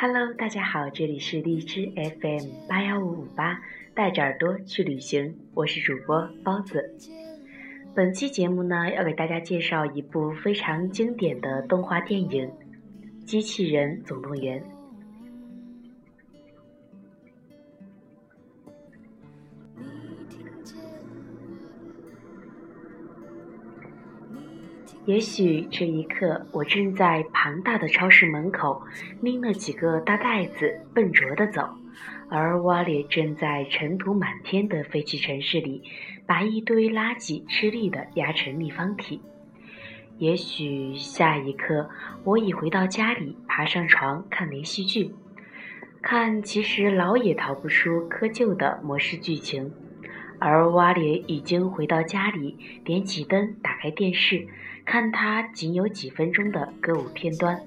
Hello，大家好，这里是荔枝 FM 八幺五五八，带着耳朵去旅行，我是主播包子。本期节目呢，要给大家介绍一部非常经典的动画电影《机器人总动员》。也许这一刻，我正在庞大的超市门口拎了几个大袋子，笨拙地走，而瓦里正在尘土满天的废弃城市里，把一堆垃圾吃力地压成立方体。也许下一刻，我已回到家里，爬上床看连续剧，看其实老也逃不出窠臼的模式剧情，而瓦列已经回到家里，点起灯，打开电视。看他仅有几分钟的歌舞片段，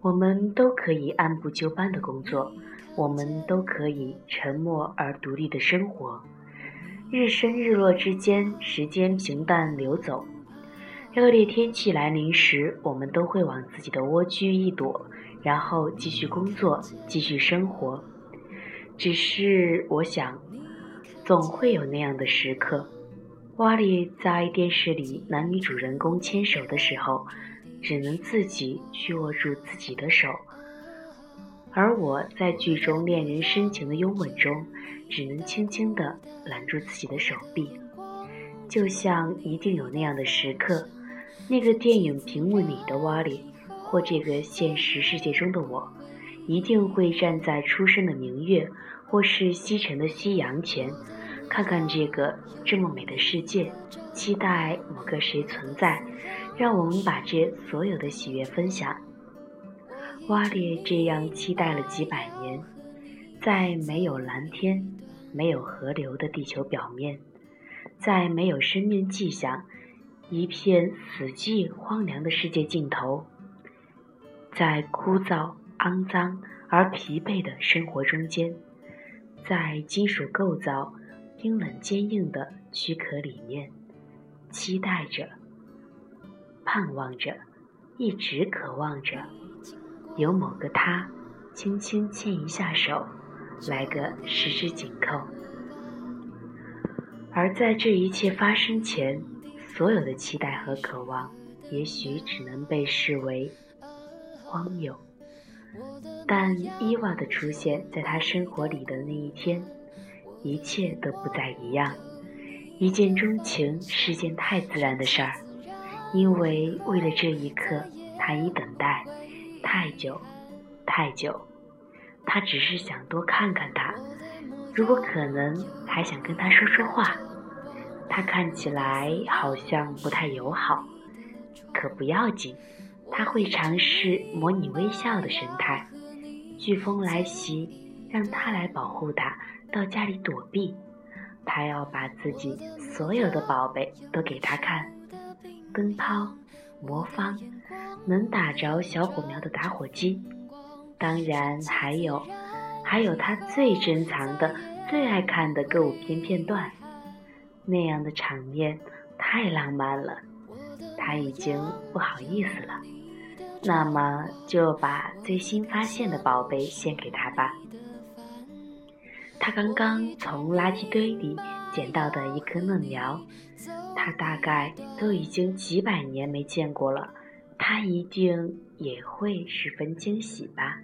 我们都可以按部就班的工作，我们都可以沉默而独立的生活。日升日落之间，时间平淡流走。恶劣天气来临时，我们都会往自己的蜗居一躲，然后继续工作，继续生活。只是我想，总会有那样的时刻。瓦里在电视里男女主人公牵手的时候，只能自己去握住自己的手；而我在剧中恋人深情的拥吻中，只能轻轻地揽住自己的手臂。就像一定有那样的时刻，那个电影屏幕里的瓦里，或这个现实世界中的我，一定会站在初升的明月，或是西沉的夕阳前。看看这个这么美的世界，期待某个谁存在，让我们把这所有的喜悦分享。瓦列这样期待了几百年，在没有蓝天、没有河流的地球表面，在没有生命迹象、一片死寂荒凉的世界尽头，在枯燥、肮脏而疲惫的生活中间，在金属构造。冰冷坚硬的躯壳里面，期待着，盼望着，一直渴望着，有某个他，轻轻牵一下手，来个十指紧扣。而在这一切发生前，所有的期待和渴望，也许只能被视为荒谬。但伊娃的出现在他生活里的那一天。一切都不再一样。一见钟情是件太自然的事儿，因为为了这一刻，他已等待太久，太久。他只是想多看看他，如果可能，还想跟他说说话。他看起来好像不太友好，可不要紧，他会尝试模拟微笑的神态。飓风来袭，让他来保护他。到家里躲避，他要把自己所有的宝贝都给他看：灯泡、魔方、能打着小火苗的打火机，当然还有，还有他最珍藏的、最爱看的歌舞片片段。那样的场面太浪漫了，他已经不好意思了。那么就把最新发现的宝贝献给他吧。他刚刚从垃圾堆里捡到的一棵嫩苗，他大概都已经几百年没见过了，他一定也会十分惊喜吧。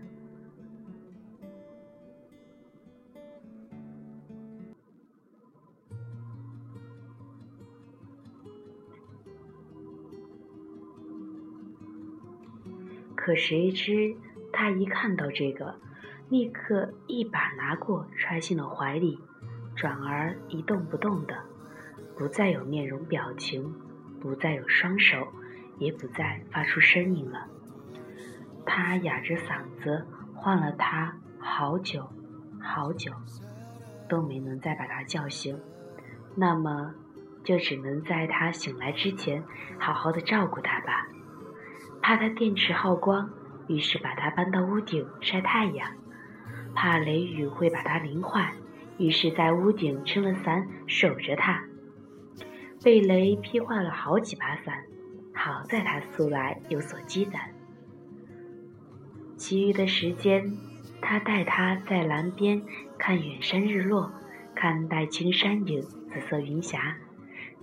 可谁知，他一看到这个。立刻一把拿过，揣进了怀里，转而一动不动的，不再有面容表情，不再有双手，也不再发出声音了。他哑着嗓子唤了他好久，好久，都没能再把他叫醒。那么，就只能在他醒来之前，好好的照顾他吧。怕他电池耗光，于是把他搬到屋顶晒太阳。怕雷雨会把它淋坏，于是，在屋顶撑了伞守着它。被雷劈坏了好几把伞，好在他素来有所积攒。其余的时间，他带他在蓝边看远山日落，看黛青山影、紫色云霞。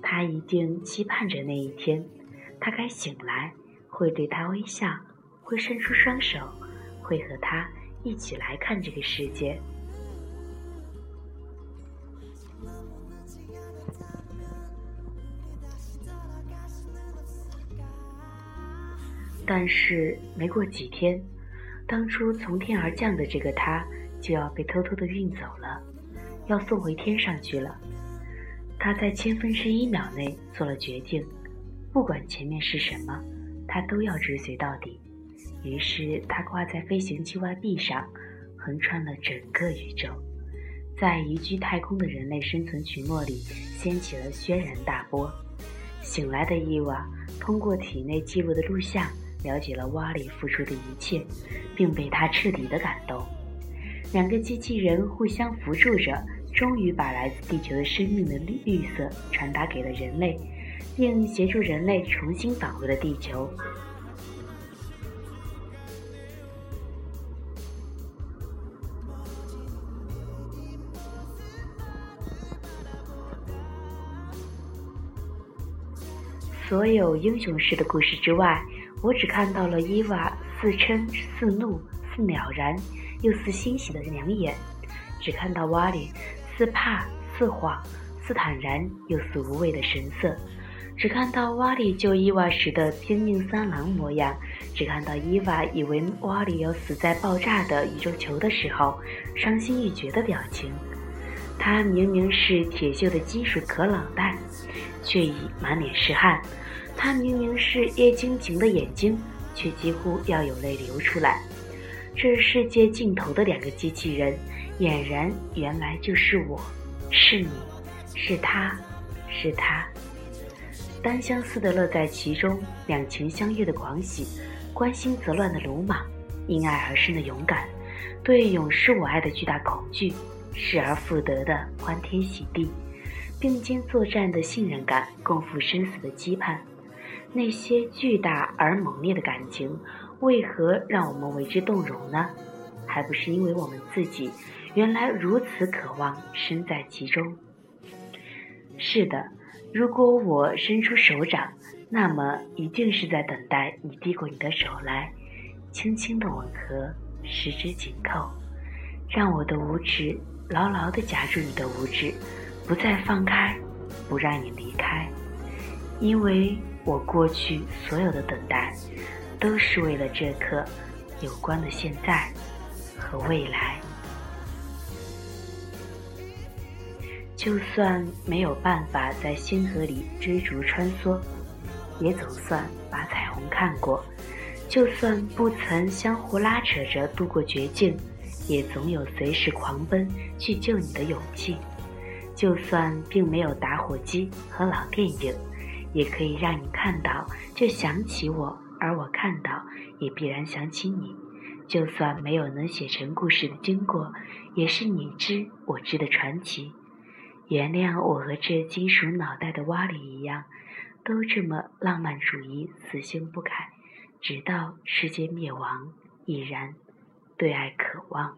他一定期盼着那一天，他该醒来，会对他微笑，会伸出双手，会和他一起来看这个世界。但是没过几天，当初从天而降的这个他就要被偷偷的运走了，要送回天上去了。他在千分之一秒内做了决定，不管前面是什么，他都要追随到底。于是它挂在飞行器外壁上，横穿了整个宇宙，在移居太空的人类生存群落里掀起了轩然大波。醒来的伊娃通过体内记录的录像，了解了瓦里付出的一切，并被他彻底的感动。两个机器人互相扶助着。终于把来自地球的生命的绿绿色传达给了人类，并协助人类重新返回了地球。所有英雄式的故事之外，我只看到了伊娃似嗔似怒、似了然又似欣喜的两眼，只看到瓦里。似怕似慌，似坦然又似无畏的神色，只看到瓦里救伊娃时的拼命三郎模样，只看到伊娃以为瓦里要死在爆炸的宇宙球的时候伤心欲绝的表情。他明明是铁锈的金属壳脑袋，却已满脸是汗；他明明是叶晶晶的眼睛，却几乎要有泪流出来。这世界尽头的两个机器人。俨然原来就是我，是你，是他，是他，单相思的乐在其中，两情相悦的狂喜，关心则乱的鲁莽，因爱而生的勇敢，对永失我爱的巨大恐惧，失而复得的欢天喜地，并肩作战的信任感，共赴生死的期盼，那些巨大而猛烈的感情，为何让我们为之动容呢？还不是因为我们自己。原来如此渴望身在其中。是的，如果我伸出手掌，那么一定是在等待你递过你的手来，轻轻的吻合，十指紧扣，让我的五指牢牢地夹住你的五指，不再放开，不让你离开。因为我过去所有的等待，都是为了这刻有关的现在和未来。就算没有办法在星河里追逐穿梭，也总算把彩虹看过；就算不曾相互拉扯着度过绝境，也总有随时狂奔去救你的勇气；就算并没有打火机和老电影，也可以让你看到就想起我，而我看到也必然想起你；就算没有能写成故事的经过，也是你知我知的传奇。原谅我和这金属脑袋的瓦里一样，都这么浪漫主义，死性不改，直到世界灭亡，依然对爱渴望。